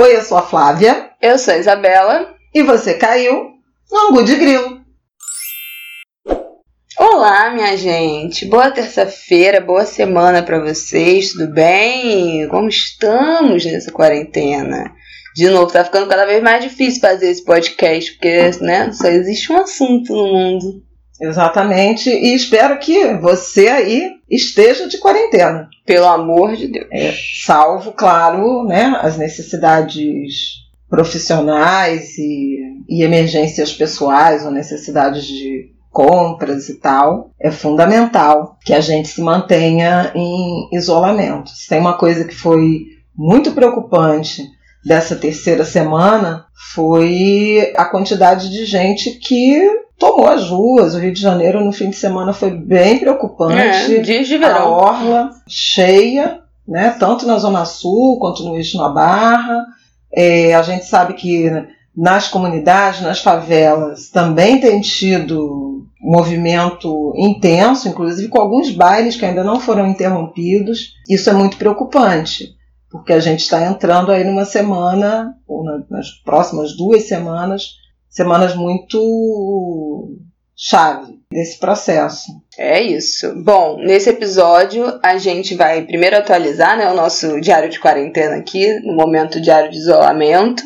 Oi, eu sou a Flávia. Eu sou a Isabela. E você caiu no Angu de Grilo. Olá, minha gente. Boa terça-feira, boa semana para vocês. Tudo bem? Como estamos nessa quarentena? De novo, tá ficando cada vez mais difícil fazer esse podcast, porque né, só existe um assunto no mundo. Exatamente, e espero que você aí esteja de quarentena. Pelo amor de Deus. É, salvo, claro, né, as necessidades profissionais e, e emergências pessoais ou necessidades de compras e tal, é fundamental que a gente se mantenha em isolamento. Se tem uma coisa que foi muito preocupante dessa terceira semana foi a quantidade de gente que tomou as ruas. O Rio de Janeiro no fim de semana foi bem preocupante. É, dias de verão. A orla cheia, né? Tanto na Zona Sul quanto no Eixo na Barra. É, a gente sabe que nas comunidades, nas favelas, também tem tido movimento intenso, inclusive com alguns bailes que ainda não foram interrompidos. Isso é muito preocupante, porque a gente está entrando aí numa semana, ou nas próximas duas semanas, semanas muito chave desse processo. É isso. Bom, nesse episódio a gente vai primeiro atualizar né, o nosso diário de quarentena aqui, no momento diário de isolamento.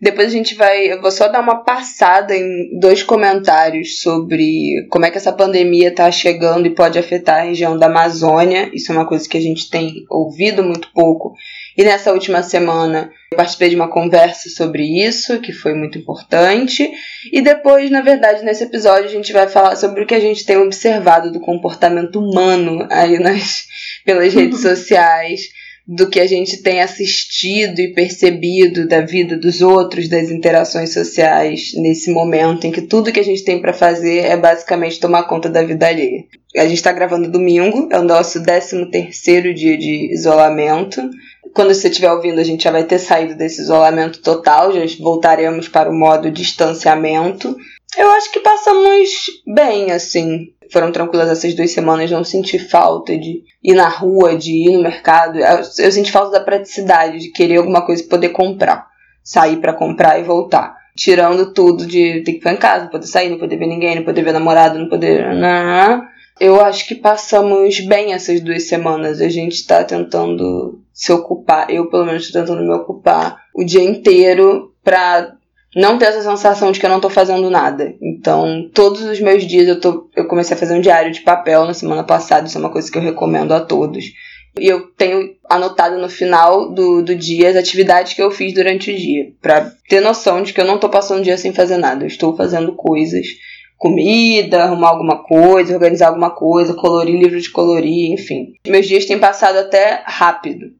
Depois a gente vai. Eu vou só dar uma passada em dois comentários sobre como é que essa pandemia está chegando e pode afetar a região da Amazônia. Isso é uma coisa que a gente tem ouvido muito pouco. E nessa última semana eu participei de uma conversa sobre isso, que foi muito importante. E depois, na verdade, nesse episódio a gente vai falar sobre o que a gente tem observado do comportamento humano aí nas, pelas redes sociais do que a gente tem assistido e percebido da vida dos outros, das interações sociais nesse momento em que tudo que a gente tem para fazer é basicamente tomar conta da vida alheia. A gente está gravando domingo, é o nosso 13 terceiro dia de isolamento. Quando você estiver ouvindo, a gente já vai ter saído desse isolamento total, já voltaremos para o modo distanciamento. Eu acho que passamos bem, assim foram tranquilas essas duas semanas, não senti falta de ir na rua, de ir no mercado. Eu, senti falta da praticidade, de querer alguma coisa e poder comprar. Sair para comprar e voltar. Tirando tudo de ter que ficar em casa, não poder sair, não poder ver ninguém, não poder ver namorado, não poder. Não. Eu acho que passamos bem essas duas semanas. A gente está tentando se ocupar, eu pelo menos estou tentando me ocupar o dia inteiro para não ter essa sensação de que eu não tô fazendo nada. Então, todos os meus dias eu, tô, eu comecei a fazer um diário de papel na semana passada, isso é uma coisa que eu recomendo a todos. E eu tenho anotado no final do, do dia as atividades que eu fiz durante o dia, para ter noção de que eu não tô passando o dia sem fazer nada, eu estou fazendo coisas. Comida, arrumar alguma coisa, organizar alguma coisa, colorir livro de colorir, enfim. Meus dias têm passado até rápido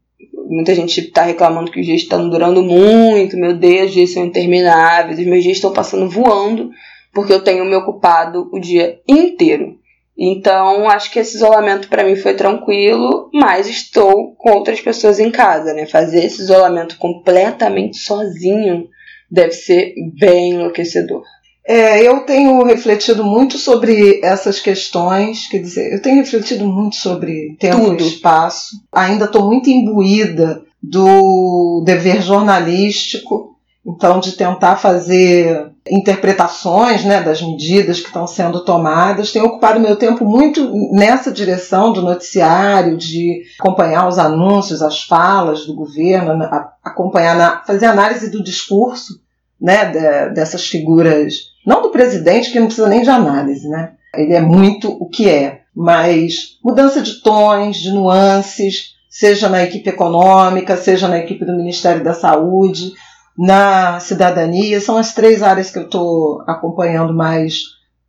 muita gente está reclamando que os dias estão durando muito, meu Deus, os dias são intermináveis, os meus dias estão passando voando, porque eu tenho me ocupado o dia inteiro. Então, acho que esse isolamento para mim foi tranquilo, mas estou com outras pessoas em casa, né? Fazer esse isolamento completamente sozinho deve ser bem enlouquecedor. É, eu tenho refletido muito sobre essas questões, quer dizer, eu tenho refletido muito sobre tempo Tudo. e espaço. Ainda estou muito imbuída do dever jornalístico, então de tentar fazer interpretações né, das medidas que estão sendo tomadas. Tenho ocupado meu tempo muito nessa direção do noticiário, de acompanhar os anúncios, as falas do governo, acompanhar, fazer análise do discurso né, dessas figuras não do presidente, que não precisa nem de análise, né? Ele é muito o que é. Mas mudança de tons, de nuances, seja na equipe econômica, seja na equipe do Ministério da Saúde, na cidadania, são as três áreas que eu estou acompanhando mais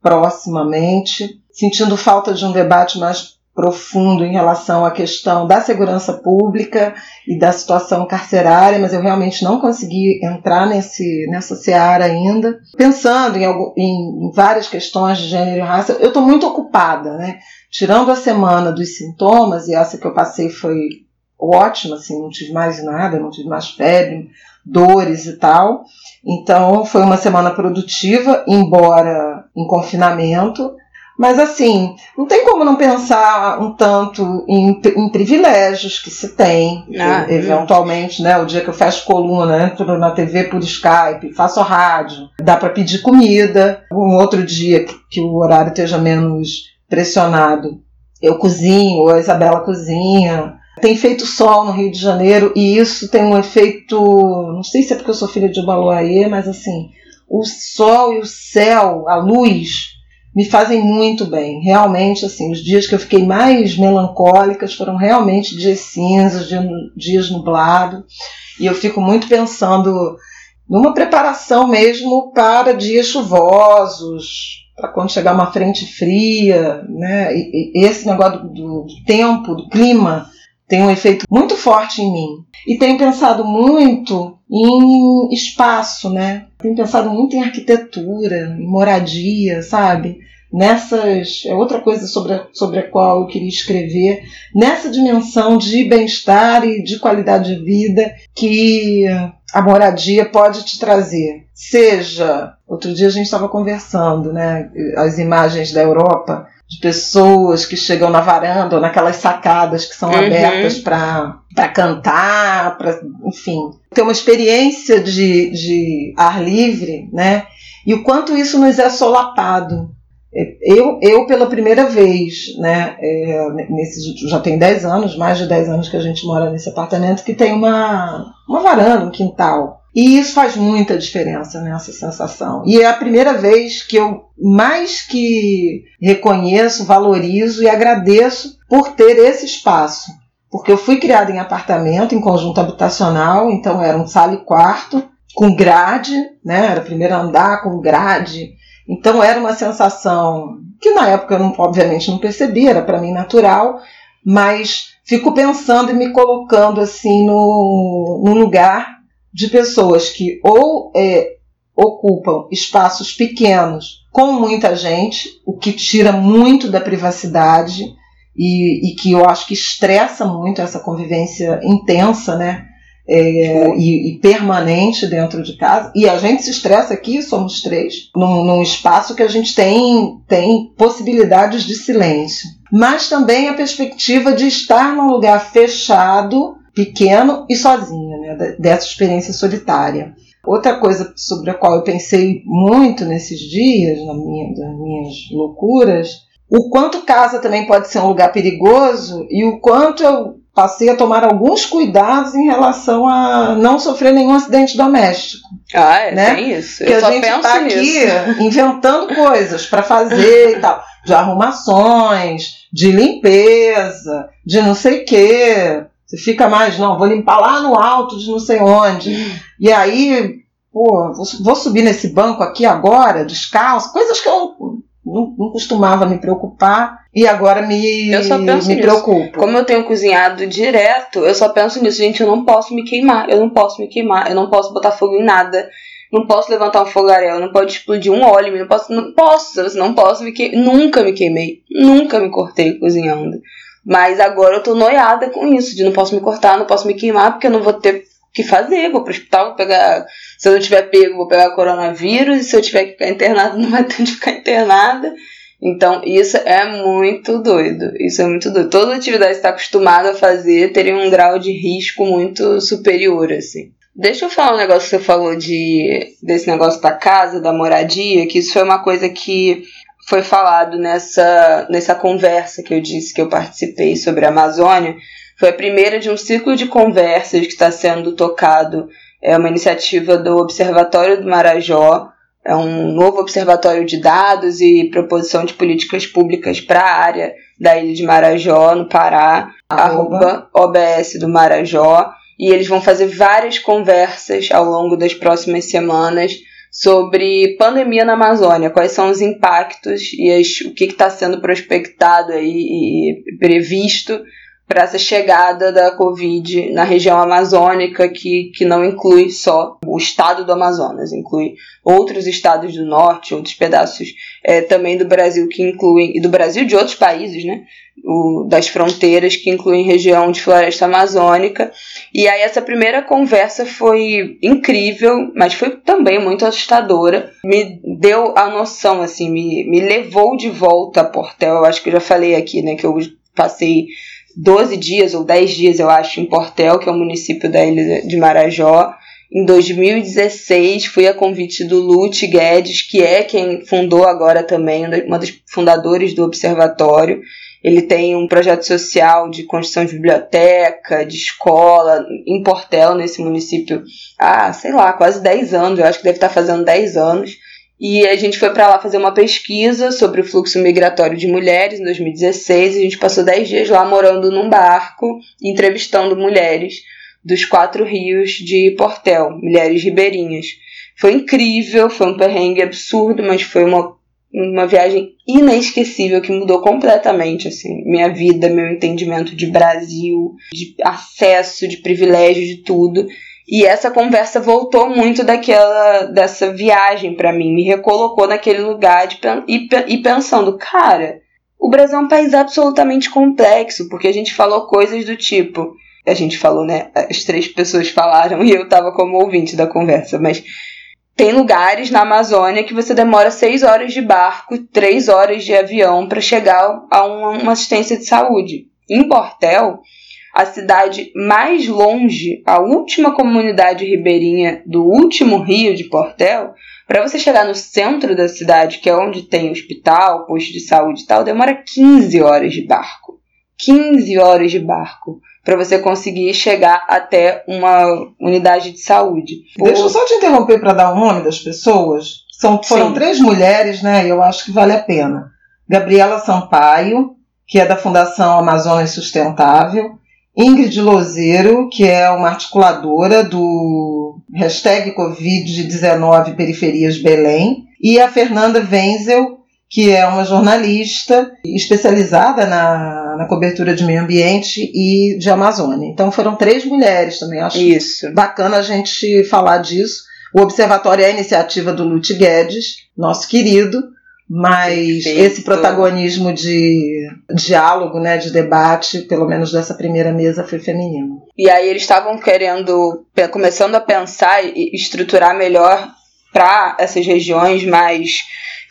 proximamente, sentindo falta de um debate mais profundo em relação à questão da segurança pública e da situação carcerária, mas eu realmente não consegui entrar nesse, nessa seara ainda. Pensando em, em várias questões de gênero e raça, eu estou muito ocupada, né? Tirando a semana dos sintomas, e essa que eu passei foi ótima, assim, não tive mais nada, não tive mais febre, dores e tal. Então foi uma semana produtiva, embora em confinamento, Mas assim, não tem como não pensar um tanto em, em privilégios que se tem, ah, eventualmente, né? O dia que eu fecho coluna, entro na TV por Skype, faço rádio, dá para pedir comida. Um outro dia que, que o horário esteja menos pressionado, eu cozinho, ou a Isabela cozinha. Tem feito sol no Rio de Janeiro e isso tem um efeito, não sei se é porque eu sou filha de Ubaloaê, mas assim, o sol e o céu, a luz me fazem muito bem. Realmente, assim, os dias que eu fiquei mais melancólicas foram realmente dias cinzas, dias nublados, e eu fico muito pensando numa preparação mesmo para dias chuvosos, para quando chegar uma frente fria, né? E, e esse negócio do, do, tempo, do clima, tem um efeito muito forte em mim. E tenho pensado muito em espaço, né? Tenho pensado muito em arquitetura, em moradia, sabe? Nessas. É outra coisa sobre a, sobre a qual eu queria escrever, nessa dimensão de bem-estar e de qualidade de vida que a moradia pode te trazer. Seja, outro dia a gente estava conversando, né? As imagens da Europa de pessoas que chegam na varanda ou naquelas sacadas que são uhum. abertas para cantar, para, enfim, ter uma experiência de, de ar livre, né? E o quanto isso nos é solapado. Eu, eu pela primeira vez, né, é, nesse, já tem 10 anos, mais de 10 anos que a gente mora nesse apartamento, que tem uma, uma varanda, um quintal. E isso faz muita diferença nessa sensação. E é a primeira vez que eu mais que reconheço, valorizo e agradeço por ter esse espaço. Porque eu fui criada em apartamento, em conjunto habitacional, então era um sala e quarto, com grade, né? Era primeiro andar com grade. Então era uma sensação que na época eu não, obviamente não percebi, era para mim natural, mas fico pensando e me colocando assim no, no lugar de pessoas que ou é, ocupam espaços pequenos com muita gente, o que tira muito da privacidade e, e que eu acho que estressa muito essa convivência intensa, né? É, e, e, permanente dentro de casa. E a gente se estressa aqui, somos três, num, num, espaço que a gente tem, tem possibilidades de silêncio. Mas também a perspectiva de estar num lugar fechado pequeno e sozinha, né, dessa experiência solitária. Outra coisa sobre a qual eu pensei muito nesses dias, na minha, nas minhas loucuras, o quanto casa também pode ser um lugar perigoso e o quanto eu passei a tomar alguns cuidados em relação a não sofrer nenhum acidente doméstico. Ah, é, né? tem isso. Porque a gente está aqui inventando coisas para fazer e tal, de arrumações, de limpeza, de não sei o quê. Você fica mais, não, vou limpar lá no alto de não sei onde. E aí, pô, vou, subir nesse banco aqui agora, descalço, coisas que eu não, não costumava me preocupar e agora me, eu só penso me nisso. preocupo. Como eu tenho cozinhado direto, eu só penso nisso, gente, eu não posso me queimar, eu não posso me queimar, eu não posso botar fogo em nada. Não posso levantar um fogaréu, não pode explodir um óleo, não posso, não posso, não posso me queimar. Nunca me queimei, nunca me cortei cozinhando. Mas agora eu tô noiada com isso, de não posso me cortar, não posso me queimar, porque eu não vou ter o que fazer, vou pro hospital, vou pegar. Se eu não tiver pego, vou pegar coronavírus, e se eu tiver que ficar internado, não vai ter de ficar internada. Então, isso é muito doido. Isso é muito doido. Toda atividade que está acostumada a fazer teria um grau de risco muito superior, assim. Deixa eu falar um negócio que você falou de desse negócio da casa, da moradia, que isso foi uma coisa que foi falado nessa, nessa conversa que eu disse que eu participei sobre a Amazônia. Foi a primeira de um ciclo de conversas que está sendo tocado. É uma iniciativa do Observatório do Marajó, é um novo observatório de dados e proposição de políticas públicas para a área da ilha de Marajó, no Pará, arroba OBS do Marajó. E eles vão fazer várias conversas ao longo das próximas semanas sobre pandemia na Amazônia, quais são os impactos e as, o que está sendo prospectado aí e previsto para essa chegada da Covid na região amazônica, que, que não inclui só o estado do Amazonas, inclui outros estados do norte, outros pedaços é, também do Brasil que incluem, e do Brasil de outros países, né? O, das fronteiras que incluem região de floresta amazônica. E aí essa primeira conversa foi incrível, mas foi também muito assustadora. Me deu a noção, assim, me, me levou de volta a Portel. Eu acho que eu já falei aqui, né, que eu passei 12 dias ou 10 dias, eu acho, em Portel, que é o município da ilha de Marajó. Em 2016, fui a convite do Lute Guedes, que é quem fundou agora também, uma dos fundadores do observatório. Ele tem um projeto social de construção de biblioteca, de escola, em Portel, nesse município, há, sei lá, quase 10 anos, eu acho que deve estar fazendo 10 anos. E a gente foi para lá fazer uma pesquisa sobre o fluxo migratório de mulheres em 2016. E a gente passou 10 dias lá morando num barco, entrevistando mulheres dos quatro rios de Portel, mulheres ribeirinhas. Foi incrível, foi um perrengue absurdo, mas foi uma, uma viagem inesquecível que mudou completamente assim, minha vida, meu entendimento de Brasil, de acesso, de privilégio, de tudo. E essa conversa voltou muito daquela dessa viagem para mim, me recolocou naquele lugar de, e, e pensando, cara, o Brasil é um país absolutamente complexo, porque a gente falou coisas do tipo, a gente falou, né? As três pessoas falaram e eu tava como ouvinte da conversa, mas tem lugares na Amazônia que você demora seis horas de barco, três horas de avião para chegar a uma assistência de saúde. Em Portel, a cidade mais longe, a última comunidade ribeirinha do último rio de Portel, para você chegar no centro da cidade, que é onde tem hospital, posto de saúde e tal, demora 15 horas de barco. 15 horas de barco para você conseguir chegar até uma unidade de saúde. Deixa eu só te interromper para dar o nome das pessoas. São, foram Sim. três mulheres, né? Eu acho que vale a pena. Gabriela Sampaio, que é da Fundação Amazonas Sustentável. Ingrid Lozeiro, que é uma articuladora do hashtag Covid-19 Periferias Belém, e a Fernanda Wenzel, que é uma jornalista especializada na, na cobertura de meio ambiente e de Amazônia. Então foram três mulheres também. Acho Isso. bacana a gente falar disso. O Observatório é a iniciativa do Lute Guedes, nosso querido, mas Perfeito. esse protagonismo de diálogo, né, de debate, pelo menos dessa primeira mesa, foi feminino. E aí eles estavam querendo, começando a pensar e estruturar melhor para essas regiões mais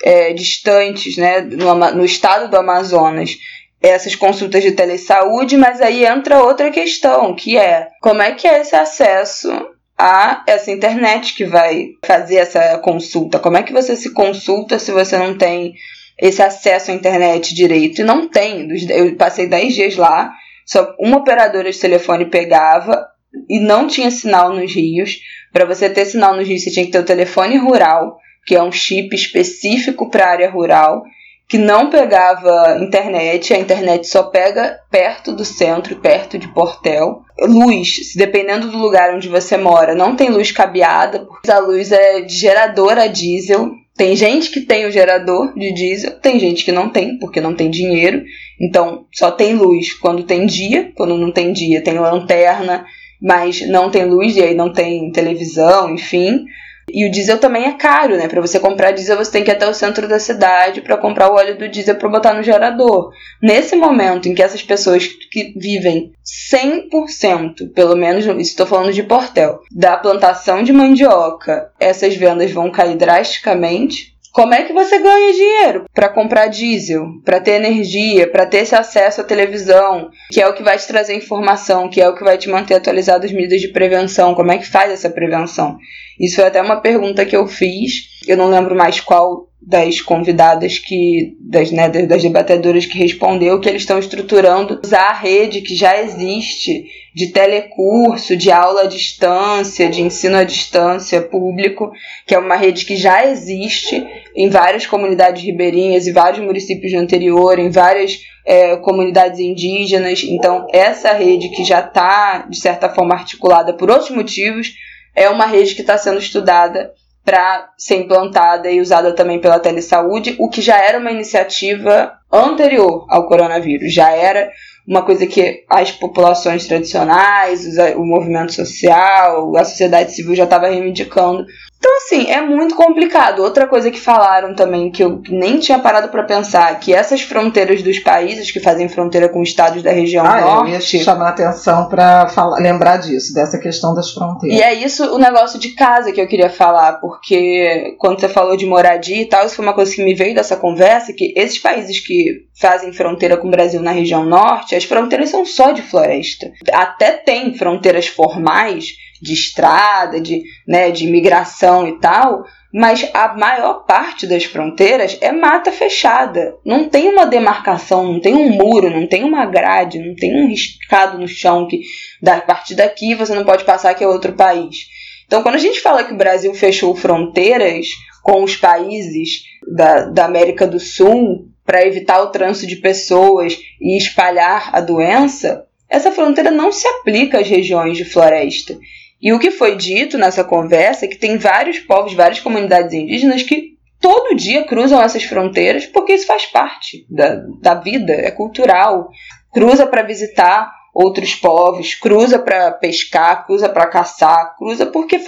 é, distantes, né, no, no estado do Amazonas, essas consultas de telesaúde, mas aí entra outra questão, que é como é que é esse acesso a essa internet que vai fazer essa consulta. Como é que você se consulta se você não tem esse acesso à internet direito? E não tem. Eu passei 10 dias lá, só uma operadora de telefone pegava e não tinha sinal nos rios. Para você ter sinal nos rios, você tinha que ter o telefone rural, que é um chip específico para a área rural que não pegava internet, a internet só pega perto do centro, perto de Portel. Luz, dependendo do lugar onde você mora, não tem luz cabeada, porque a luz é de gerador a diesel. Tem gente que tem o gerador de diesel, tem gente que não tem, porque não tem dinheiro. Então, só tem luz quando tem dia, quando não tem dia, tem lanterna, mas não tem luz e aí não tem televisão, enfim. E o diesel também é caro, né? Para você comprar diesel, você tem que ir até o centro da cidade para comprar o óleo do diesel para botar no gerador. Nesse momento em que essas pessoas que vivem 100%, pelo menos, estou falando de Portel, da plantação de mandioca, essas vendas vão cair drasticamente. Como é que você ganha dinheiro para comprar diesel, para ter energia, para ter esse acesso à televisão, que é o que vai te trazer informação, que é o que vai te manter atualizado as medidas de prevenção? Como é que faz essa prevenção? Isso foi até uma pergunta que eu fiz, eu não lembro mais qual das convidadas que das, né, das debatedoras que respondeu que eles estão estruturando usar a rede que já existe de telecurso, de aula à distância, de ensino à distância público, que é uma rede que já existe em várias comunidades ribeirinhas e vários municípios do interior, em várias é, comunidades indígenas. Então, essa rede que já está, de certa forma, articulada por outros motivos, é uma rede que está sendo estudada para ser implantada e usada também pela telesaúde, o que já era uma iniciativa anterior ao coronavírus, já era uma coisa que as populações tradicionais, o movimento social, a sociedade civil já estava reivindicando. Então, assim, é muito complicado. Outra coisa que falaram também, que eu nem tinha parado para pensar, que essas fronteiras dos países que fazem fronteira com estados da região ah, norte. Eu ia te chamar a atenção para lembrar disso, dessa questão das fronteiras. E é isso o negócio de casa que eu queria falar, porque quando você falou de moradia e tal, isso foi uma coisa que me veio dessa conversa, que esses países que fazem fronteira com o Brasil na região norte, as fronteiras são só de floresta. Até tem fronteiras formais de estrada, de, né, de imigração e tal, mas a maior parte das fronteiras é mata fechada. Não tem uma demarcação, não tem um muro, não tem uma grade, não tem um riscado no chão que a partir daqui você não pode passar que é outro país. Então, quando a gente fala que o Brasil fechou fronteiras com os países da, da América do Sul para evitar o trânsito de pessoas e espalhar a doença, essa fronteira não se aplica às regiões de floresta. E o que foi dito nessa conversa é que tem vários povos, várias comunidades indígenas que todo dia cruzam essas fronteiras porque isso faz parte da, da vida, é cultural. Cruza para visitar outros povos, cruza para pescar, cruza para caçar, cruza porque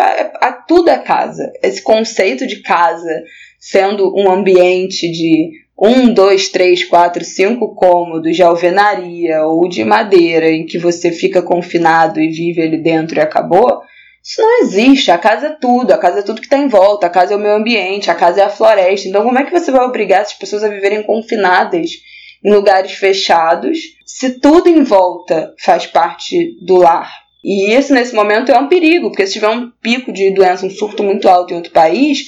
tudo é casa. Esse conceito de casa sendo um ambiente de um, dois, três, quatro, cinco cômodos de alvenaria ou de madeira em que você fica confinado e vive ali dentro e acabou, isso não existe. A casa é tudo, a casa é tudo que está em volta, a casa é o meio ambiente, a casa é a floresta. Então, como é que você vai obrigar essas pessoas a viverem confinadas em lugares fechados se tudo em volta faz parte do lar? E isso, nesse momento, é um perigo, porque se tiver um pico de doença, um surto muito alto em outro país,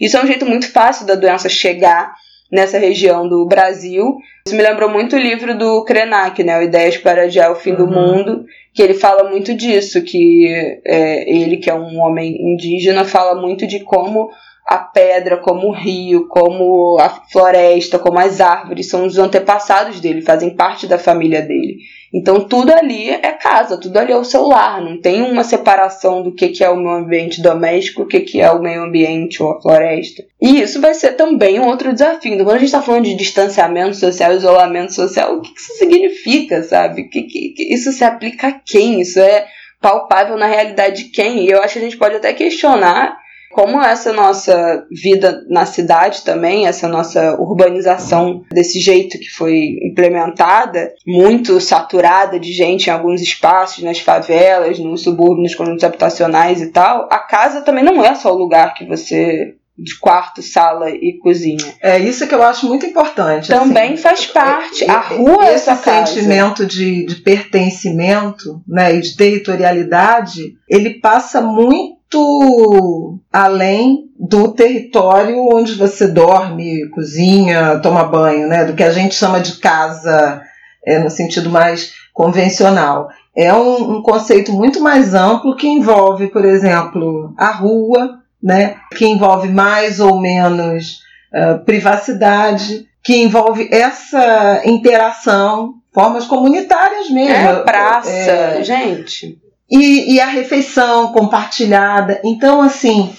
isso é um jeito muito fácil da doença chegar nessa região do Brasil. Isso me lembrou muito o livro do Krenak, né, o Ideias para Adiar o Fim uhum. do Mundo, que ele fala muito disso, que é, ele, que é um homem indígena, fala muito de como a pedra, como o rio, como a floresta, como as árvores são os antepassados dele, fazem parte da família dele. Então tudo ali é casa, tudo ali é o seu lar, não tem uma separação do que, que é o meio ambiente doméstico, o que, que é o meio ambiente ou a floresta. E isso vai ser também um outro desafio. Então, quando a gente está falando de distanciamento social, isolamento social, o que, que isso significa, sabe? Que, que, que isso se aplica a quem? Isso é palpável na realidade de quem? E eu acho que a gente pode até questionar como essa nossa vida na cidade também, essa nossa urbanização desse jeito que foi implementada, muito saturada de gente em alguns espaços, nas favelas, nos subúrbios, nos conjuntos habitacionais e tal, a casa também não é só o lugar que você de quarto, sala e cozinha. É isso que eu acho muito importante. Também assim, faz parte. A rua esse é sentimento de, de pertencimento, né, e de territorialidade, ele passa muito muito além do território onde você dorme, cozinha, toma banho, né? Do que a gente chama de casa é, no sentido mais convencional. É um, um conceito muito mais amplo que envolve, por exemplo, a rua, né? Que envolve mais ou menos uh, privacidade, que envolve essa interação, formas comunitárias mesmo. É, praça, é, gente e, e a refeição compartilhada. Então, assim,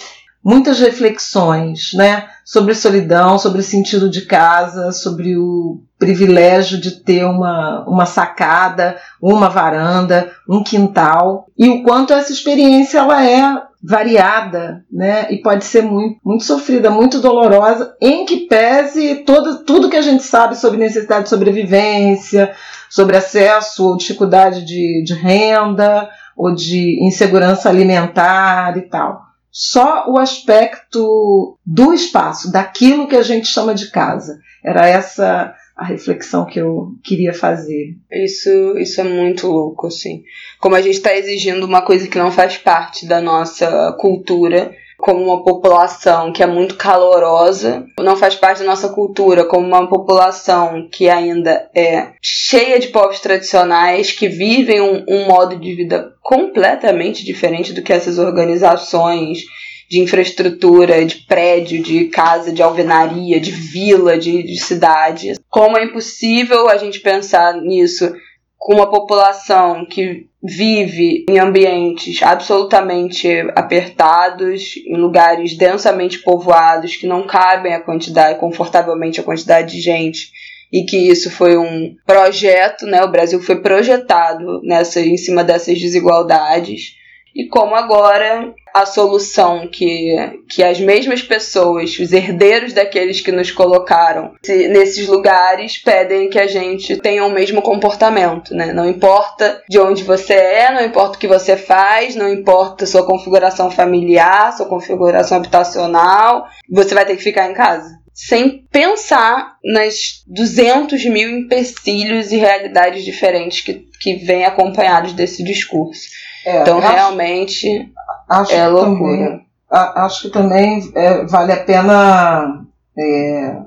muitas reflexões, né? Sobre solidão, sobre sentido de casa, sobre o privilégio de ter uma, uma sacada, uma varanda, um quintal e o quanto essa experiência ela é variada, né? E pode ser muito, muito sofrida, muito dolorosa, em que pese todo, tudo que a gente sabe sobre necessidade de sobrevivência, sobre acesso ou dificuldade de, de renda, ou de insegurança alimentar e tal. Só o aspecto do espaço, daquilo que a gente chama de casa. Era essa a reflexão que eu queria fazer. Isso, isso é muito louco, assim. Como a gente está exigindo uma coisa que não faz parte da nossa cultura como uma população que é muito calorosa, não faz parte da nossa cultura como uma população que ainda é cheia de povos tradicionais, que vivem um, um modo de vida completamente diferente do que essas organizações de infraestrutura, de prédio, de casa, de alvenaria, de vila, de, de cidade. Como é impossível a gente pensar nisso com uma população que vive em ambientes absolutamente apertados, em lugares densamente povoados que não cabem a quantidade, confortavelmente a quantidade de gente e que isso foi um projeto, né? O Brasil foi projetado nessa em cima dessas desigualdades e como agora a solução que, que as mesmas pessoas, os herdeiros daqueles que nos colocaram nesses lugares, pedem que a gente tenha o mesmo comportamento, né? Não importa de onde você é, não importa o que você faz, não importa sua configuração familiar, sua configuração habitacional, você vai ter que ficar em casa sem pensar nas 200 mil empecilhos e realidades diferentes que, que vêm acompanhados desse discurso. É, então, acho, realmente, acho é loucura. Também, acho que também é, vale a pena é,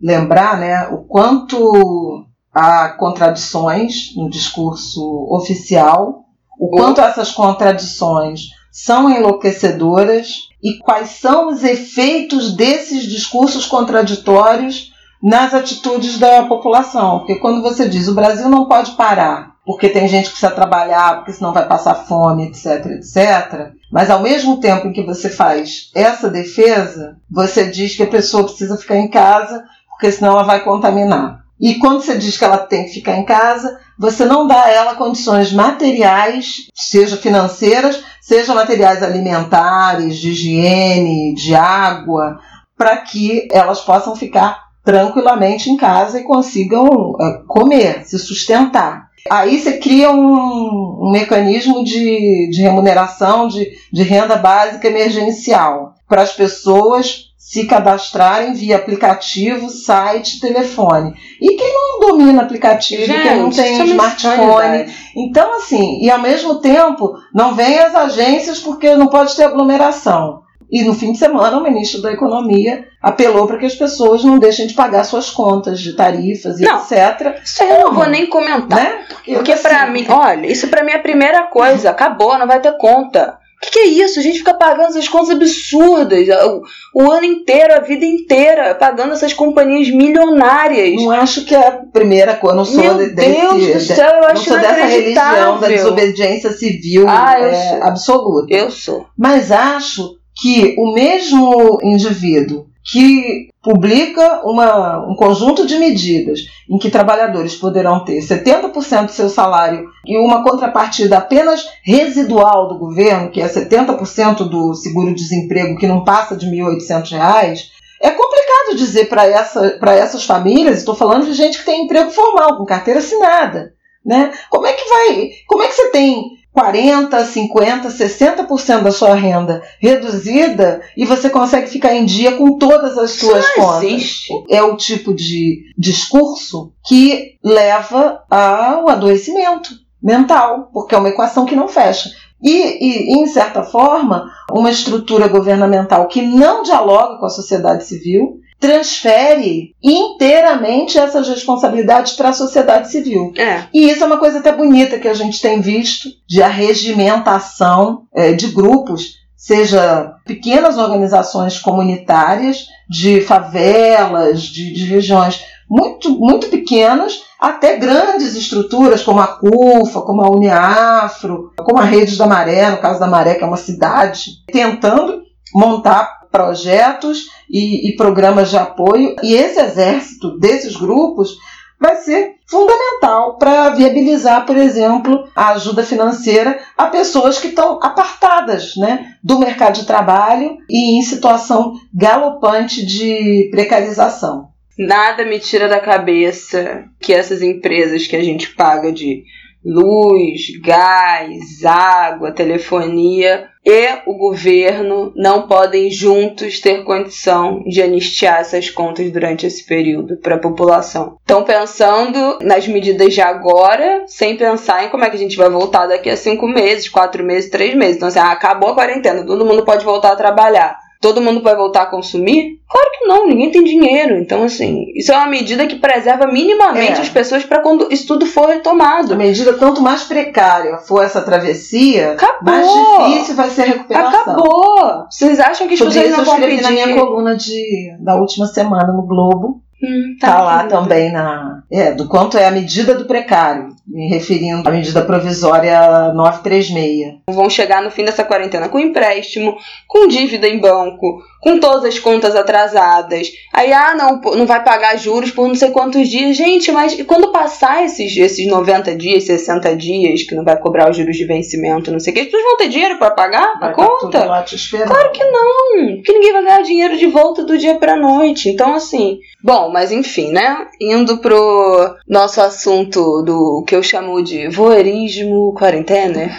lembrar né, o quanto há contradições no discurso oficial, o quanto essas contradições são enlouquecedoras e quais são os efeitos desses discursos contraditórios nas atitudes da população. Porque quando você diz o Brasil não pode parar, porque tem gente que precisa trabalhar, porque senão vai passar fome, etc, etc. Mas ao mesmo tempo em que você faz essa defesa, você diz que a pessoa precisa ficar em casa, porque senão ela vai contaminar. E quando você diz que ela tem que ficar em casa, você não dá a ela condições materiais, seja financeiras, seja materiais alimentares, de higiene, de água, para que elas possam ficar tranquilamente em casa e consigam uh, comer, se sustentar. Aí você cria um, um mecanismo de, de remuneração de, de renda básica emergencial para as pessoas se cadastrarem via aplicativo, site, telefone. E quem não domina aplicativo, Gente, quem não tem um smartphone. Então, assim, e ao mesmo tempo, não vem as agências porque não pode ter aglomeração. E no fim de semana, o ministro da Economia apelou para que as pessoas não deixem de pagar suas contas de tarifas e não, etc. Isso eu não vou nem comentar. Né? Porque, porque assim, para mim, olha, isso para mim é a primeira coisa. Acabou, não vai ter conta. O que, que, é isso? A gente fica pagando essas contas absurdas o, o, ano inteiro, a vida inteira, pagando essas companhias milionárias. Não acho que é a primeira coisa. Não sou Meu de, Deus desse, do céu, eu acho não sou dessa religião da desobediência civil ah, é, absoluta. Eu sou. Mas acho que o mesmo indivíduo que publica uma, um conjunto de medidas em que trabalhadores poderão ter 70% do seu salário e uma contrapartida apenas residual do governo, que é 70% do seguro-desemprego, que não passa de R$ 1.800, é complicado dizer para essa, essas famílias, estou falando de gente que tem emprego formal, com carteira assinada. Né? Como é que vai? Como é que você tem 40, 50, 60% da sua renda reduzida e você consegue ficar em dia com todas as suas Isso contas. Existe. É o tipo de discurso que leva ao adoecimento mental, porque é uma equação que não fecha. E, e, em certa forma, uma estrutura governamental que não dialoga com a sociedade civil, transfere inteiramente essas responsabilidades para a sociedade civil. É. E isso é uma coisa até bonita que a gente tem visto de arregimentação é, de grupos, seja pequenas organizações comunitárias, de favelas, de, de regiões muito, muito pequenas, até grandes estruturas como a CUFA, como a Uniafro, como a Redes da Maré, no caso da Maré, que é uma cidade, tentando montar projetos e, e programas de apoio, e esse exército desses grupos vai ser fundamental para viabilizar, por exemplo, a ajuda financeira a pessoas que estão apartadas né, do mercado de trabalho e em situação galopante de precarização. Nada me tira da cabeça que essas empresas que a gente paga de luz, gás, água, telefonia e o governo não podem juntos ter condição de anistiar essas contas durante esse período para a população. Estão pensando nas medidas de agora, sem pensar em como é que a gente vai voltar daqui a cinco meses, quatro meses, três meses. Então, assim, ah, acabou a quarentena, todo mundo pode voltar a trabalhar todo mundo vai voltar a consumir? Claro que não, ninguém tem dinheiro. Então, assim, isso é uma medida que preserva minimamente é. as pessoas para quando isso tudo for retomado. A medida, quanto mais precária for essa travessia, Acabou. mais difícil vai ser a recuperação. Acabou! Vocês acham que as pessoas não vão pedir? na minha coluna de, da última semana no Globo. Hum, tá, tá lá também na. É, do quanto é a medida do precário. Me referindo à medida provisória 936. Vão chegar no fim dessa quarentena com empréstimo, com dívida em banco, com todas as contas atrasadas. Aí, ah, não, não vai pagar juros por não sei quantos dias. Gente, mas quando passar esses, esses 90 dias, 60 dias, que não vai cobrar os juros de vencimento, não sei o que, as pessoas vão ter dinheiro para pagar vai a conta? Claro que não, porque ninguém vai ganhar dinheiro de volta do dia pra noite. Então, assim, bom, mas enfim, né? Indo pro nosso assunto do que eu chamo de voyeurismo quarentena.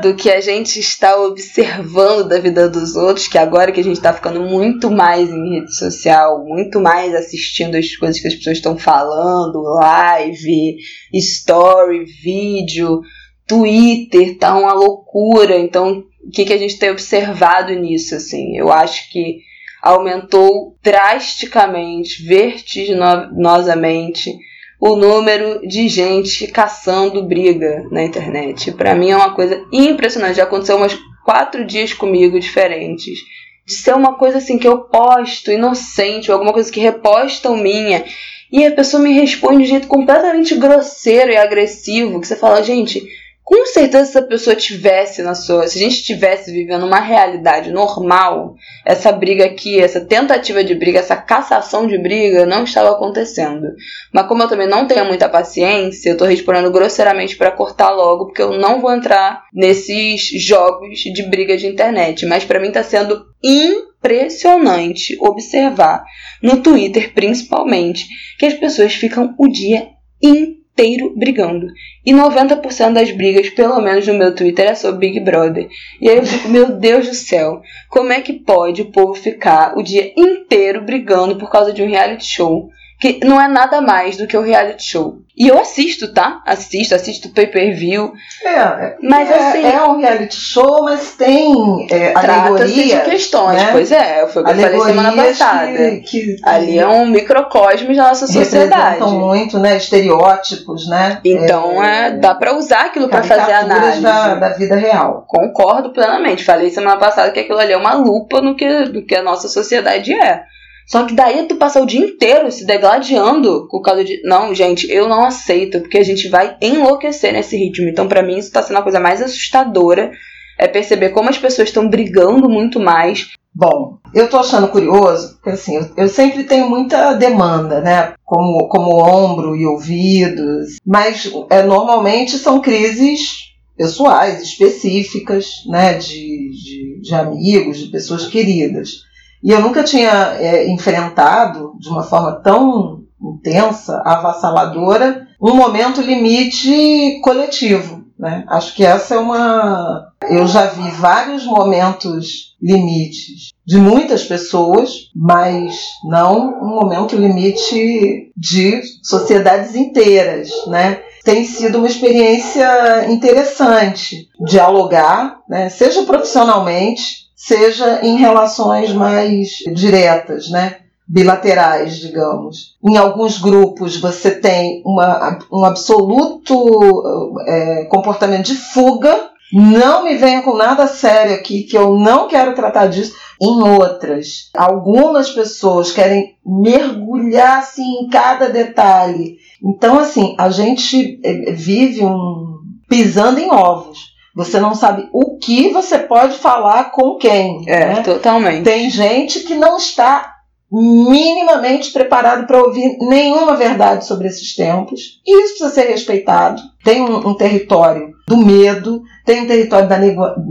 do que a gente está observando da vida dos outros, que agora que a gente está ficando muito mais em rede social, muito mais assistindo as coisas que as pessoas estão falando, live, story, vídeo, Twitter, tá uma loucura. Então, o que, que a gente tem observado nisso, assim? Eu acho que aumentou drasticamente, vertiginosamente, o número de gente caçando briga na internet. Para mim é uma coisa impressionante. Já aconteceu umas quatro dias comigo diferentes. De ser uma coisa assim que eu posto, inocente, ou alguma coisa que repostam minha. E a pessoa me responde de um jeito completamente grosseiro e agressivo. Que você fala, gente, com certeza se a pessoa tivesse na sua, se a gente estivesse vivendo uma realidade normal, essa briga aqui, essa tentativa de briga, essa cassação de briga não estava acontecendo. Mas como eu também não tenho muita paciência, eu tô respondendo grosseiramente para cortar logo, porque eu não vou entrar nesses jogos de briga de internet, mas para mim tá sendo impressionante observar no Twitter principalmente que as pessoas ficam o dia inteiro inteiro brigando. E 90% das brigas, pelo menos no meu Twitter, é sobre Big Brother. E aí eu fico, meu Deus do céu, como é que pode o povo ficar o dia inteiro brigando por causa de um reality show? Que não é nada mais do que o reality show. E eu assisto, tá? Assisto, assisto pay-per-view. É, mas é, assim. É um reality show, mas tem é, alegorias. de questões, né? pois é. Foi o que eu falei semana passada. Que, que, Ali é um microcosmos da nossa sociedade. Muito, né? Estereótipos, né? Então, é, é dá para usar aquilo para fazer análise. Da, da vida real. Concordo plenamente. Falei semana passada que aquilo ali é uma lupa no que, do que a nossa sociedade é. Só que daí tu passa o dia inteiro se degladiando por causa de. Não, gente, eu não aceito, porque a gente vai enlouquecer nesse ritmo. Então, para mim, isso tá sendo a coisa mais assustadora. É perceber como as pessoas estão brigando muito mais. Bom, eu tô achando curioso, porque assim, eu, eu, sempre tenho muita demanda, né? Como, como ombro e ouvidos, mas é, normalmente são crises pessoais, específicas, né? De, de, de amigos, de pessoas queridas. E eu nunca tinha é, enfrentado de uma forma tão intensa, avassaladora, um momento limite coletivo. Né? Acho que essa é uma. Eu já vi vários momentos limites de muitas pessoas, mas não um momento limite de sociedades inteiras, né? Tem sido uma experiência interessante dialogar, né? seja profissionalmente, seja em relações mais diretas, né? bilaterais, digamos. Em alguns grupos você tem uma, um absoluto é, comportamento de fuga. Não me venha com nada sério aqui, que eu não quero tratar disso. Em outras, algumas pessoas querem mergulhar assim, em cada detalhe. Então, assim, a gente é, vive um pisando em ovos. Você não sabe o que você pode falar com quem. É, né? totalmente. Tem gente que não está minimamente preparado para ouvir nenhuma verdade sobre esses tempos. E isso precisa ser respeitado. Tem um, um território do medo, tem um território da,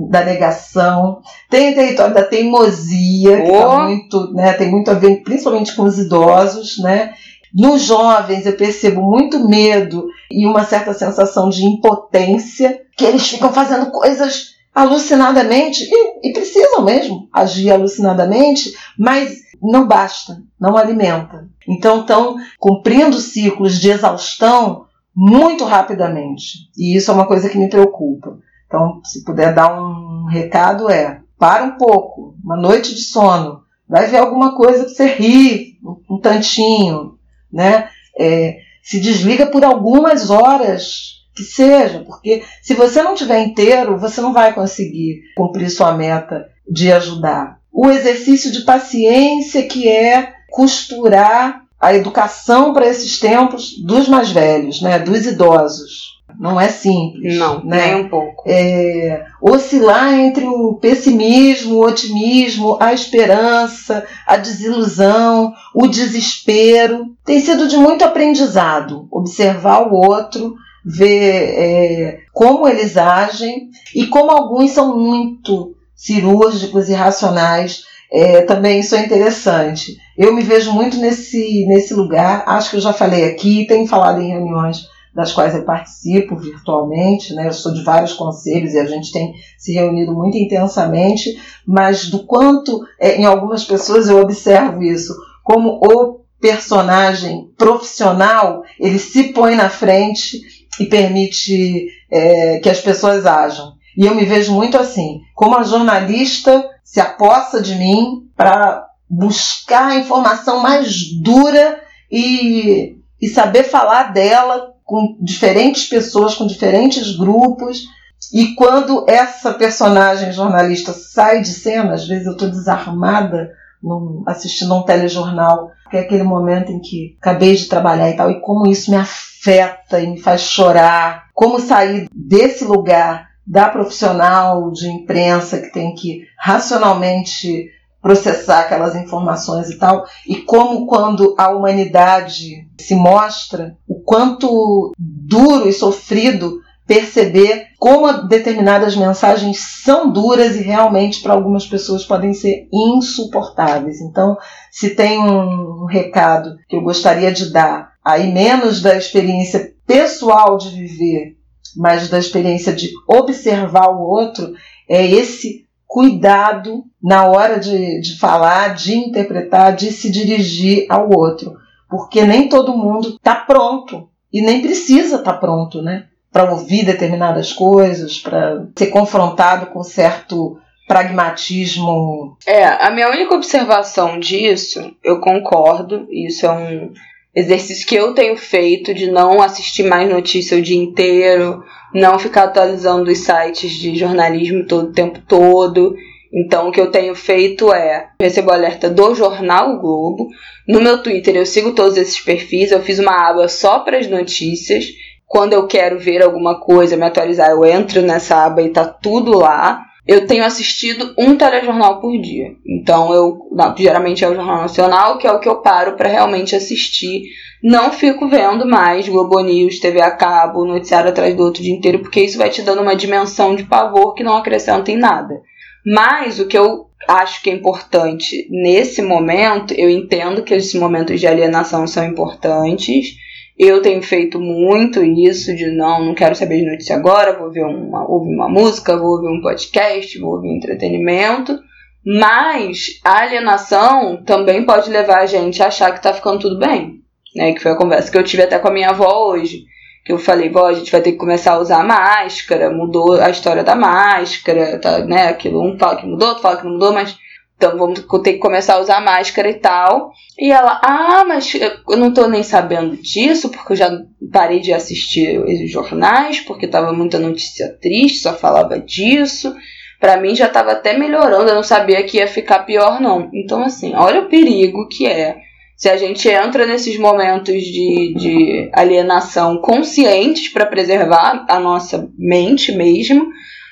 da negação, tem um território da teimosia, que tá muito, né, tem muito a ver principalmente com os idosos, né? Nos jovens eu percebo muito medo e uma certa sensação de impotência, que eles ficam fazendo coisas alucinadamente e, e precisam mesmo agir alucinadamente, mas não basta, não alimenta. Então estão cumprindo ciclos de exaustão muito rapidamente. E isso é uma coisa que me preocupa. Então, se puder dar um recado é: para um pouco, uma noite de sono, vai ver alguma coisa para você rir um tantinho, né? É, se desliga por algumas horas que seja, porque se você não tiver inteiro, você não vai conseguir cumprir sua meta de ajudar. O exercício de paciência que é costurar a educação para esses tempos dos mais velhos, né, dos idosos. Não é simples. Não, né? nem um pouco. É, oscilar entre o pessimismo, o otimismo, a esperança, a desilusão, o desespero. Tem sido de muito aprendizado observar o outro, ver é, como eles agem e como alguns são muito cirúrgicos e racionais. É, também isso é interessante. Eu me vejo muito nesse, nesse lugar, acho que eu já falei aqui, tenho falado em reuniões das quais eu participo virtualmente, né? Eu sou de vários conselhos e a gente tem se reunido muito intensamente, mas do quanto é, em algumas pessoas eu observo isso, como o personagem profissional ele se põe na frente e permite é, que as pessoas ajam. E eu me vejo muito assim, como a jornalista se aposta de mim para buscar a informação mais dura e, e saber falar dela com diferentes pessoas, com diferentes grupos. E quando essa personagem jornalista sai de cena, às vezes eu estou desarmada num, assistindo um telejornal, que é aquele momento em que acabei de trabalhar e tal, e como isso me afeta e me faz chorar. Como sair desse lugar da profissional de imprensa que tem que racionalmente processar aquelas informações e tal, e como quando a humanidade se mostra, o quanto duro e sofrido perceber como determinadas mensagens são duras e realmente para algumas pessoas podem ser insuportáveis. Então, se tem um recado que eu gostaria de dar, aí menos da experiência pessoal de viver, mas da experiência de observar o outro, é esse cuidado na hora de, de falar, de interpretar, de se dirigir ao outro. Porque nem todo mundo está pronto e nem precisa estar tá pronto, né? Para ouvir determinadas coisas, para ser confrontado com certo pragmatismo. É, a minha única observação disso, eu concordo, isso é um exercício que eu tenho feito de não assistir mais notícia o dia inteiro, não ficar atualizando os sites de jornalismo todo o tempo todo. Então, o que eu tenho feito é recebo alerta do jornal o Globo. No meu Twitter, eu sigo todos esses perfis. Eu fiz uma aba só para as notícias. Quando eu quero ver alguma coisa, me atualizar, eu entro nessa aba e tá tudo lá. Eu tenho assistido um telejornal por dia. Então, eu não, geralmente é o Jornal Nacional, que é o que eu paro para realmente assistir não fico vendo mais Globo News, TV a cabo, noticiário atrás do outro dia inteiro, porque isso vai te dando uma dimensão de pavor que não acrescenta em nada. Mas o que eu acho que é importante nesse momento, eu entendo que esses momentos de alienação são importantes. Eu tenho feito muito isso de não, não quero saber de notícia agora, vou ver uma, ouvir uma música, vou ouvir um podcast, vou ouvir entretenimento. Mas a alienação também pode levar a gente a achar que tá ficando tudo bem né? Que foi a conversa que eu tive até com a minha avó hoje. Que eu falei, vó, a gente vai ter que começar a usar máscara, mudou a história da máscara, tá, né? Aquilo, um fala que mudou, outro fala que não mudou, mas então vamos ter que começar a usar máscara e tal. E ela, ah, mas eu não tô nem sabendo disso, porque eu já parei de assistir os jornais, porque tava muita notícia triste, só falava disso. Para mim já tava até melhorando, eu não sabia que ia ficar pior, não. Então, assim, olha o perigo que é se a gente entra nesses momentos de, de alienação conscientes para preservar a nossa mente mesmo,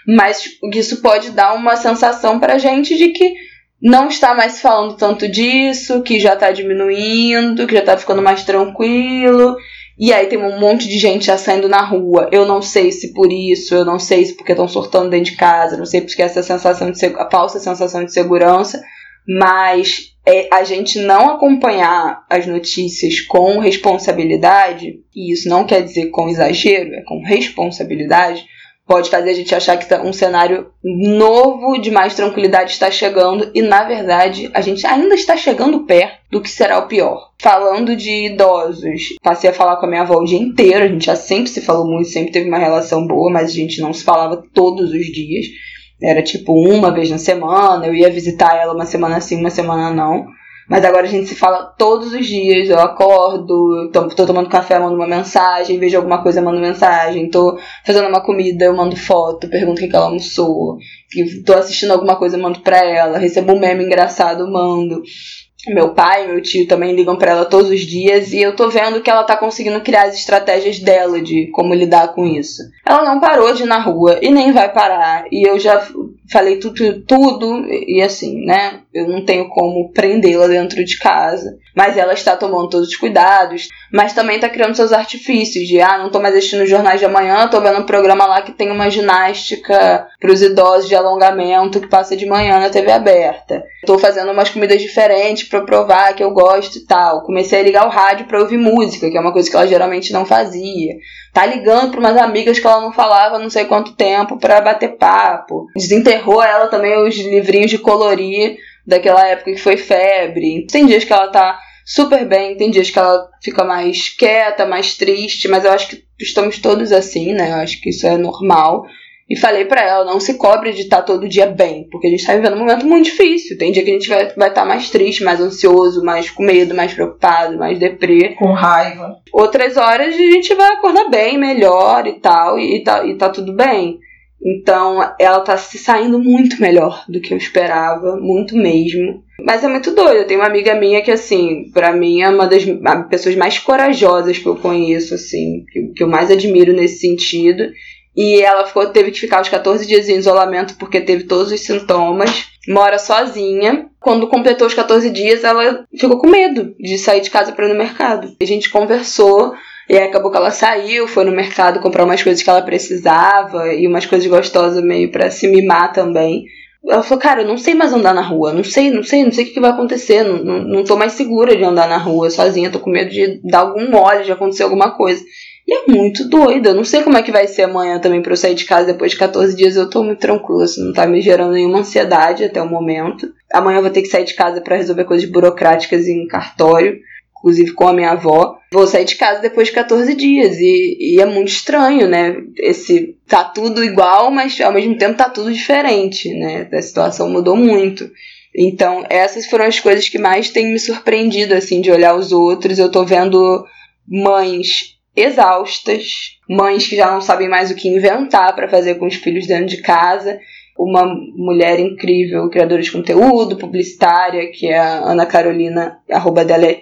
mas isso pode dar uma sensação para a gente de que não está mais falando tanto disso, que já está diminuindo, que já está ficando mais tranquilo. E aí tem um monte de gente já saindo na rua. Eu não sei se por isso, eu não sei se porque estão surtando dentro de casa, não sei porque essa sensação de a falsa sensação de segurança, mas é a gente não acompanhar as notícias com responsabilidade, e isso não quer dizer com exagero, é com responsabilidade, pode fazer a gente achar que tá um cenário novo de mais tranquilidade está chegando e na verdade a gente ainda está chegando perto do que será o pior. Falando de idosos, passei a falar com a minha avó o dia inteiro, a gente já sempre se falou muito, sempre teve uma relação boa, mas a gente não se falava todos os dias. Era tipo uma vez na semana, eu ia visitar ela uma semana sim, uma semana não. Mas agora a gente se fala todos os dias. Eu acordo, tô, tô tomando café, mando uma mensagem, vejo alguma coisa, mando mensagem. Tô fazendo uma comida, eu mando foto, pergunto o que, ela almoçou. Tô assistindo alguma coisa, mando pra ela. Recebo um meme engraçado, mando. Meu pai, meu tio também ligam para ela todos os dias e eu tô vendo que ela tá conseguindo criar as estratégias dela de como lidar com isso. Ela não parou de ir na rua e nem vai parar. E eu já falei tudo, tudo e assim, né? Eu não tenho como prendê-la dentro de casa. Mas ela está tomando todos os cuidados. Mas também está criando seus artifícios de, ah, não tô mais assistindo os jornais de amanhã, tô vendo um programa lá que tem uma ginástica para os idosos de alongamento que passa de manhã na TV aberta. Tô fazendo umas comidas diferentes para provar que eu gosto e tal. Comecei a ligar o rádio para ouvir música, que é uma coisa que ela geralmente não fazia tá ligando para umas amigas que ela não falava não sei quanto tempo para bater papo. Desenterrou ela também os livrinhos de colorir daquela época que foi febre. Tem dias que ela tá super bem, tem dias que ela fica mais quieta, mais triste, mas eu acho que estamos todos assim, né? Eu acho que isso é normal. E falei para ela, não se cobre de estar tá todo dia bem, porque a gente tá vivendo um momento muito difícil. Tem dia que a gente vai estar vai tá mais triste, mais ansioso, mais com medo, mais preocupado, mais deprê. Com raiva. Outras horas a gente vai acordar bem, melhor e tal, e tá, e tá tudo bem. Então ela tá se saindo muito melhor do que eu esperava, muito mesmo. Mas é muito doido. Eu tenho uma amiga minha que, assim, para mim é uma das pessoas mais corajosas que eu conheço, assim, que, que eu mais admiro nesse sentido. E ela ficou, teve que ficar os 14 dias em isolamento porque teve todos os sintomas. Mora sozinha. Quando completou os 14 dias, ela ficou com medo de sair de casa para ir no mercado. A gente conversou. E aí acabou que ela saiu, foi no mercado comprar umas coisas que ela precisava e umas coisas gostosas meio para se mimar também. Ela falou, cara, eu não sei mais andar na rua, não sei, não sei, não sei o que vai acontecer, não, não, não tô mais segura de andar na rua sozinha, tô com medo de dar algum mole, de acontecer alguma coisa. E é muito doida. Eu não sei como é que vai ser amanhã também pra eu sair de casa depois de 14 dias. Eu tô muito tranquila, assim, não tá me gerando nenhuma ansiedade até o momento. Amanhã eu vou ter que sair de casa para resolver coisas burocráticas em cartório, inclusive com a minha avó. Vou sair de casa depois de 14 dias. E, e é muito estranho, né? Esse tá tudo igual, mas ao mesmo tempo tá tudo diferente, né? A situação mudou muito. Então, essas foram as coisas que mais têm me surpreendido, assim, de olhar os outros. Eu tô vendo mães exaustas, mães que já não sabem mais o que inventar para fazer com os filhos dentro de casa. Uma mulher incrível, criadora de conteúdo, publicitária, que é a Ana Carolina, arroba dela é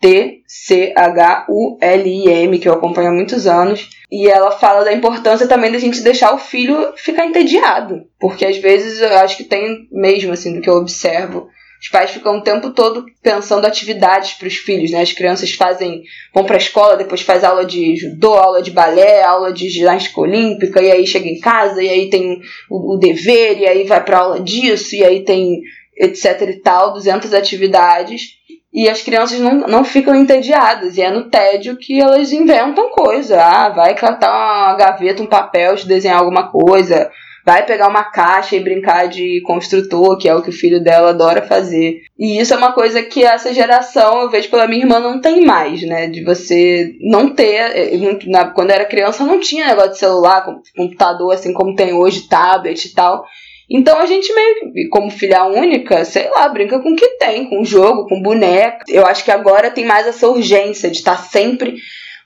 T-C-H-U-L-I-M, que eu acompanho há muitos anos. E ela fala da importância também da gente deixar o filho ficar entediado. Porque às vezes eu acho que tem mesmo, assim, do que eu observo os pais ficam o tempo todo pensando atividades para os filhos, né? As crianças fazem, vão para a escola, depois faz aula de judô, aula de balé, aula de ginástica olímpica, e aí chega em casa, e aí tem o, o dever, e aí vai para aula disso, e aí tem etc e tal, 200 atividades. E as crianças não, não ficam entediadas, e é no tédio que elas inventam coisa. Ah, vai catar uma gaveta, um papel de desenhar alguma coisa, vai pegar uma caixa e brincar de construtor, que é o que o filho dela adora fazer. E isso é uma coisa que essa geração, eu vejo pela minha irmã, não tem mais, né? De você não ter. Eh, quando era criança, não tinha negócio de celular, computador, assim como tem hoje, tablet e tal. Então a gente meio como filha única, sei lá, brinca com o que tem, com jogo, com boneca. Eu acho que agora tem mais essa urgência de estar sempre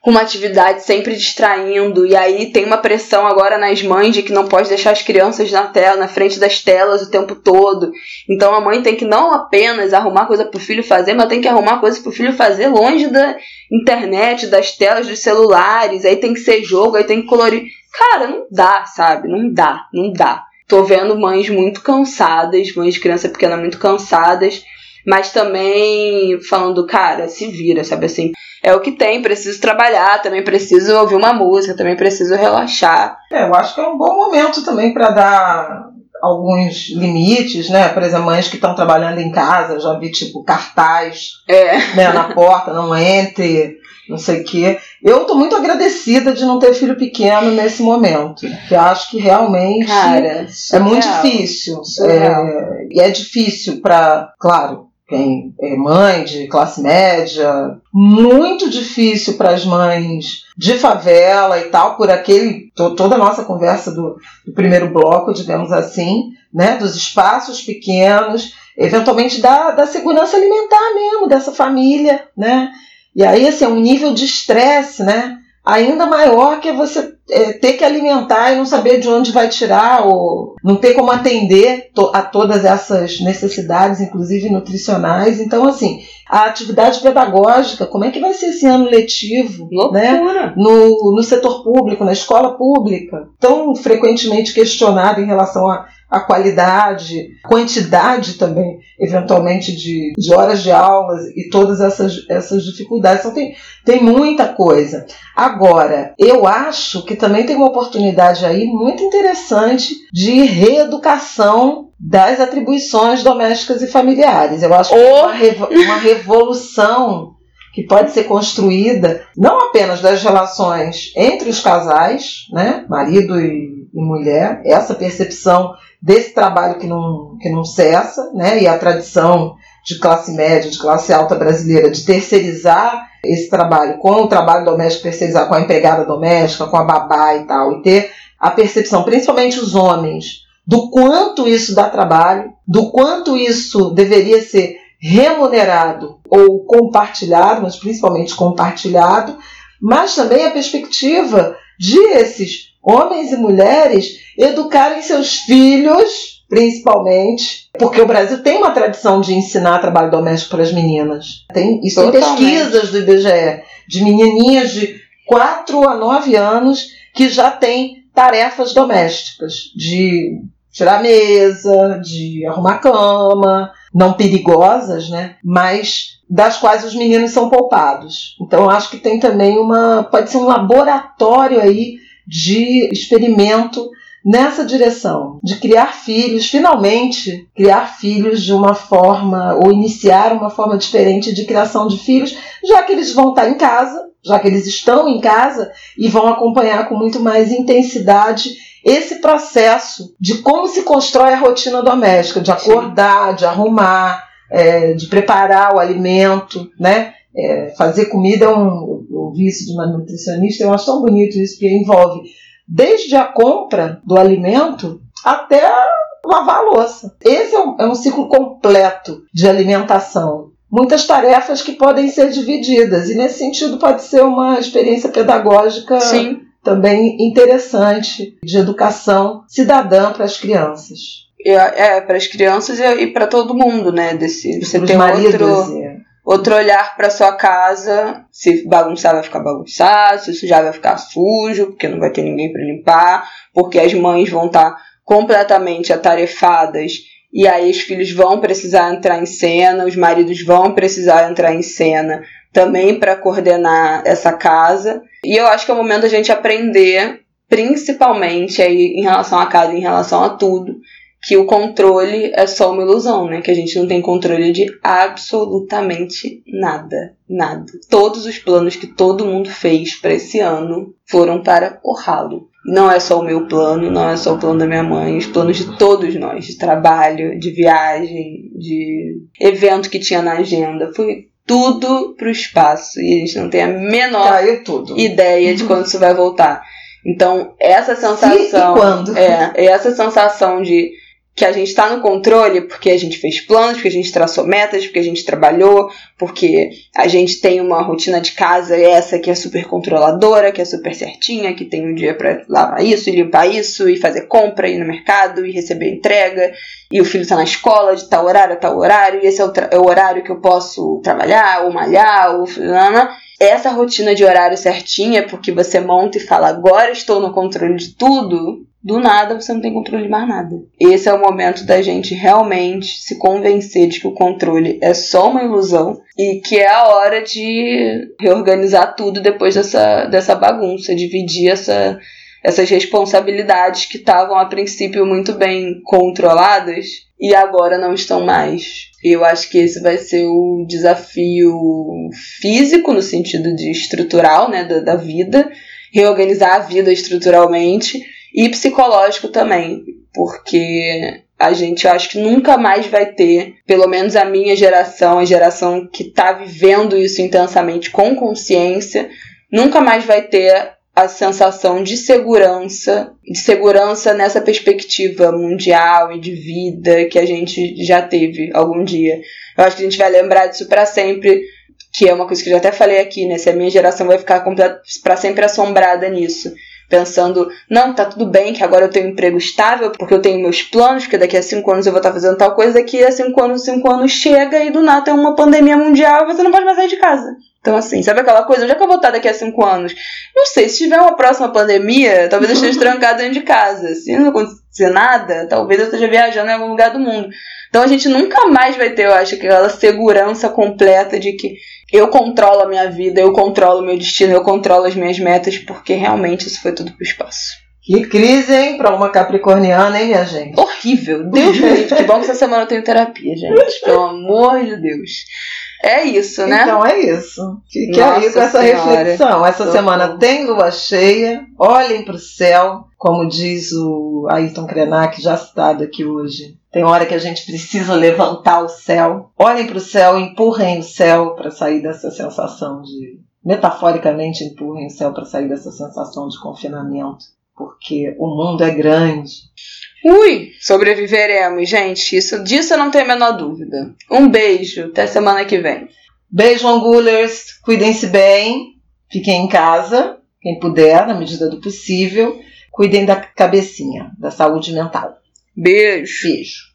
com uma atividade sempre distraindo, e aí tem uma pressão agora nas mães de que não pode deixar as crianças na tela, na frente das telas o tempo todo. Então a mãe tem que não apenas arrumar coisa para o filho fazer, mas tem que arrumar coisa para o filho fazer longe da internet, das telas dos celulares, aí tem que ser jogo, aí tem que colorir. Cara, não dá, sabe? Não dá, não dá. Tô vendo mães muito cansadas, mães de criança pequena muito cansadas, mas também falando, cara, se vira, sabe assim? é o que tem, preciso trabalhar, também preciso ouvir uma música, também preciso relaxar. É, eu acho que é um bom momento também para dar alguns limites, né? Por exemplo, mães que estão trabalhando em casa, já vi tipo cartaz é. né, na porta, não entre, não sei o quê. Eu tô muito agradecida de não ter filho pequeno nesse momento, que acho que realmente Cara, é muito difícil. É, e é difícil para, claro, quem é mãe de classe média, muito difícil para as mães de favela e tal, por aquele to, toda a nossa conversa do, do, primeiro bloco, digamos assim, né, dos espaços pequenos, eventualmente da, da segurança alimentar mesmo dessa família, né? E aí assim, é um nível de estresse, né? Ainda maior que é você é, ter que alimentar e não saber de onde vai tirar, ou não ter como atender to a todas essas necessidades, inclusive nutricionais. Então, assim, a atividade pedagógica, como é que vai ser esse ano letivo né? no, no setor público, na escola pública, tão frequentemente questionado em relação a a qualidade, quantidade também, eventualmente, de, de horas de aulas e todas essas, essas dificuldades. Então, tem, tem muita coisa. Agora, eu acho que também tem uma oportunidade aí muito interessante de reeducação das atribuições domésticas e familiares. Eu acho que é uma, revo uma revolução que pode ser construída não apenas das relações entre os casais, né, marido e, e mulher, essa percepção desse trabalho que não, que não cessa, né? E a tradição de classe média, de classe alta brasileira, de terceirizar esse trabalho com o trabalho doméstico, terceirizar com a empregada doméstica, com a babá e tal, e ter a percepção, principalmente os homens, do quanto isso dá trabalho, do quanto isso deveria ser remunerado ou compartilhado, mas principalmente compartilhado, mas também a perspectiva de esses homens e mulheres educarem seus filhos, principalmente, porque o Brasil tem uma tradição de ensinar trabalho doméstico para as meninas. Tem, isso tem pesquisas do IBGE de menininhas de 4 a 9 anos que já têm tarefas domésticas, de tirar mesa, de arrumar cama, não perigosas, né? Mas das quais os meninos são poupados. Então acho que tem também uma pode ser um laboratório aí de experimento nessa direção, de criar filhos, finalmente criar filhos de uma forma, ou iniciar uma forma diferente de criação de filhos, já que eles vão estar em casa, já que eles estão em casa e vão acompanhar com muito mais intensidade esse processo de como se constrói a rotina doméstica, de acordar, de arrumar, é, de preparar o alimento, né? É, fazer comida é um, o vício de uma nutricionista, eu acho tão bonito isso, porque envolve desde a compra do alimento até lavar a louça. Esse é um, é um ciclo completo de alimentação. Muitas tarefas que podem ser divididas, e nesse sentido pode ser uma experiência pedagógica Sim. também interessante de educação cidadã para as crianças. É, para as crianças e, para todo mundo, né? Desse, você ter outro, é outro olhar para sua casa, se bagunçar vai ficar bagunçado, se sujar vai ficar sujo, porque não vai ter ninguém para limpar, porque as mães vão estar tá completamente atarefadas e aí os filhos vão precisar entrar em cena, os maridos vão precisar entrar em cena também para coordenar essa casa. E eu acho que é o momento da gente aprender, principalmente aí em relação à casa, em relação a tudo, que o controle é só uma ilusão, né? Que a gente não tem controle de absolutamente nada, nada. Todos os planos que todo mundo fez para esse ano foram para o ralo. Não é só o meu plano, não é só o plano da minha mãe, os planos de todos nós, de trabalho, de viagem, de evento que tinha na agenda, foi tudo pro espaço e a gente não tem a menor ideia de quando isso vai voltar. Então, essa sensação. Sim, e quando? É, essa sensação de que a gente está no controle porque a gente fez planos, porque a gente traçou metas, porque a gente trabalhou, porque a gente tem uma rotina de casa essa que é super controladora, que é super certinha, que tem um dia para lavar isso e limpar isso e fazer compra, ir no mercado e receber entrega, e o filho está na escola de tal horário a tal horário, e esse é o, é o horário que eu posso trabalhar ou malhar ou essa rotina de horário certinha, porque você monta e fala agora estou no controle de tudo, do nada você não tem controle de mais nada. Esse é o momento da gente realmente se convencer de que o controle é só uma ilusão e que é a hora de reorganizar tudo depois dessa, dessa bagunça, dividir essa, essas responsabilidades que estavam a princípio muito bem controladas e agora não estão mais. Eu acho que esse vai ser o desafio físico, no sentido de estrutural, né, da, da vida, reorganizar a vida estruturalmente e psicológico também, porque a gente acho que nunca mais vai ter, pelo menos a minha geração, a geração que está vivendo isso intensamente com consciência, nunca mais vai ter a sensação de segurança, de segurança nessa perspectiva mundial e de vida que a gente já teve algum dia. Eu acho que a gente vai lembrar disso para sempre que é uma coisa que eu já até falei aqui, né? Se a minha geração vai ficar para sempre assombrada nisso. Pensando, não, tá tudo bem, que agora eu tenho um emprego estável, porque eu tenho meus planos, porque daqui a cinco anos eu vou estar fazendo tal coisa, daqui a cinco anos, cinco anos chega e do nada tem uma pandemia mundial e você não pode mais sair de casa. Então, assim, sabe aquela coisa? Onde é que eu vou estar daqui a cinco anos? Não sei, se tiver uma próxima pandemia, talvez eu esteja trancado dentro de casa. Se não acontecer nada, talvez eu esteja viajando em algum lugar do mundo. Então a gente nunca mais vai ter, eu acho, aquela segurança completa de que eu controlo a minha vida, eu controlo o meu destino, eu controlo as minhas metas, porque realmente isso foi tudo pro espaço. Que crise, hein, pra uma capricorniana, hein, minha gente? Horrível. Deus me livre. Que bom que essa semana eu tenho terapia, gente. Pelo amor de Deus. É isso, né? Então é isso. Fique Nossa aí com essa senhora. reflexão. Essa Tô semana bom. tem lua cheia. Olhem para o céu, como diz o Ayrton Krenak, já citado aqui hoje. Tem hora que a gente precisa levantar o céu. Olhem para o céu, empurrem o céu para sair dessa sensação de. Metaforicamente, empurrem o céu para sair dessa sensação de confinamento. Porque o mundo é grande. Ui, sobreviveremos, gente. Isso, disso eu não tenho a menor dúvida. Um beijo, até semana que vem. Beijo, Angulers. Cuidem-se bem. Fiquem em casa, quem puder, na medida do possível. Cuidem da cabecinha, da saúde mental. Beijo. Beijo.